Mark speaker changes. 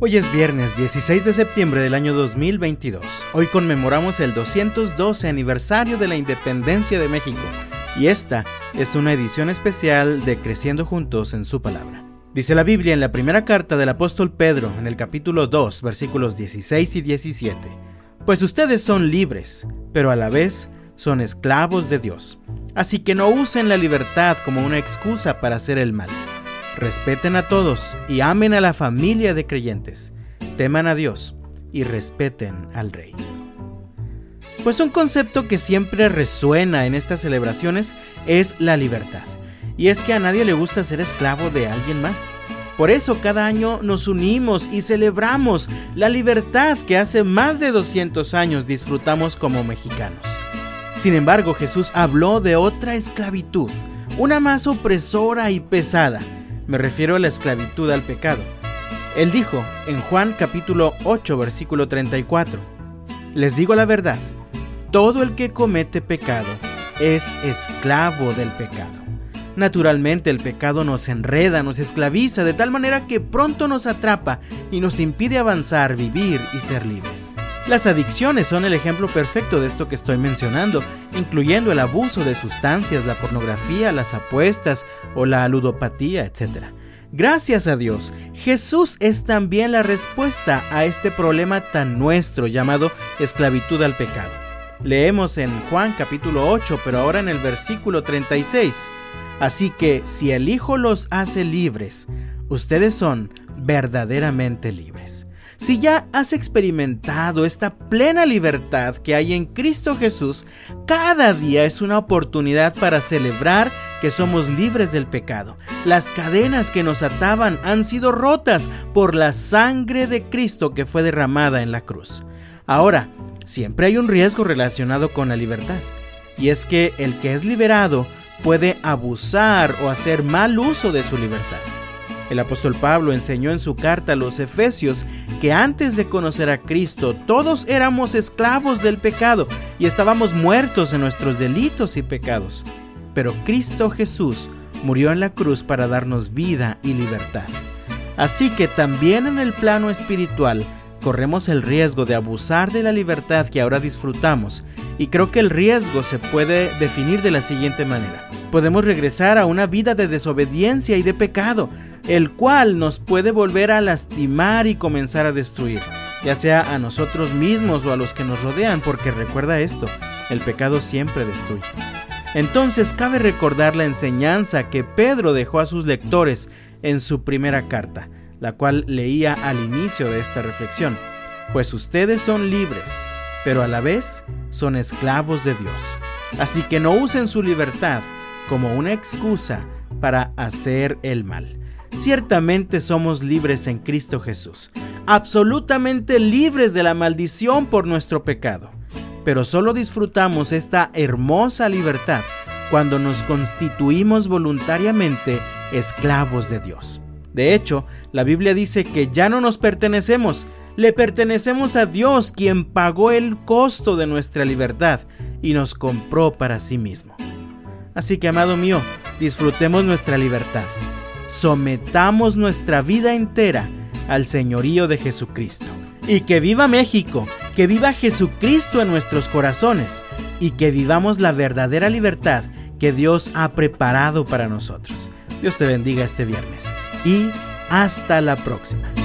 Speaker 1: Hoy es viernes 16 de septiembre del año 2022. Hoy conmemoramos el 212 aniversario de la independencia de México y esta es una edición especial de Creciendo Juntos en su palabra. Dice la Biblia en la primera carta del apóstol Pedro, en el capítulo 2, versículos 16 y 17, Pues ustedes son libres, pero a la vez son esclavos de Dios. Así que no usen la libertad como una excusa para hacer el mal Respeten a todos y amen a la familia de creyentes. Teman a Dios y respeten al Rey. Pues un concepto que siempre resuena en estas celebraciones es la libertad. Y es que a nadie le gusta ser esclavo de alguien más. Por eso cada año nos unimos y celebramos la libertad que hace más de 200 años disfrutamos como mexicanos. Sin embargo, Jesús habló de otra esclavitud, una más opresora y pesada, me refiero a la esclavitud al pecado. Él dijo en Juan capítulo 8 versículo 34, Les digo la verdad, todo el que comete pecado es esclavo del pecado. Naturalmente el pecado nos enreda, nos esclaviza de tal manera que pronto nos atrapa y nos impide avanzar, vivir y ser libres. Las adicciones son el ejemplo perfecto de esto que estoy mencionando, incluyendo el abuso de sustancias, la pornografía, las apuestas o la ludopatía, etc. Gracias a Dios, Jesús es también la respuesta a este problema tan nuestro llamado esclavitud al pecado. Leemos en Juan capítulo 8, pero ahora en el versículo 36. Así que si el Hijo los hace libres, ustedes son verdaderamente libres. Si ya has experimentado esta plena libertad que hay en Cristo Jesús, cada día es una oportunidad para celebrar que somos libres del pecado. Las cadenas que nos ataban han sido rotas por la sangre de Cristo que fue derramada en la cruz. Ahora, siempre hay un riesgo relacionado con la libertad, y es que el que es liberado puede abusar o hacer mal uso de su libertad. El apóstol Pablo enseñó en su carta a los Efesios que antes de conocer a Cristo todos éramos esclavos del pecado y estábamos muertos en nuestros delitos y pecados. Pero Cristo Jesús murió en la cruz para darnos vida y libertad. Así que también en el plano espiritual corremos el riesgo de abusar de la libertad que ahora disfrutamos y creo que el riesgo se puede definir de la siguiente manera. Podemos regresar a una vida de desobediencia y de pecado, el cual nos puede volver a lastimar y comenzar a destruir, ya sea a nosotros mismos o a los que nos rodean, porque recuerda esto, el pecado siempre destruye. Entonces cabe recordar la enseñanza que Pedro dejó a sus lectores en su primera carta, la cual leía al inicio de esta reflexión, pues ustedes son libres, pero a la vez son esclavos de Dios. Así que no usen su libertad como una excusa para hacer el mal. Ciertamente somos libres en Cristo Jesús, absolutamente libres de la maldición por nuestro pecado. Pero solo disfrutamos esta hermosa libertad cuando nos constituimos voluntariamente esclavos de Dios. De hecho, la Biblia dice que ya no nos pertenecemos, le pertenecemos a Dios quien pagó el costo de nuestra libertad y nos compró para sí mismo. Así que, amado mío, disfrutemos nuestra libertad sometamos nuestra vida entera al señorío de Jesucristo. Y que viva México, que viva Jesucristo en nuestros corazones y que vivamos la verdadera libertad que Dios ha preparado para nosotros. Dios te bendiga este viernes y hasta la próxima.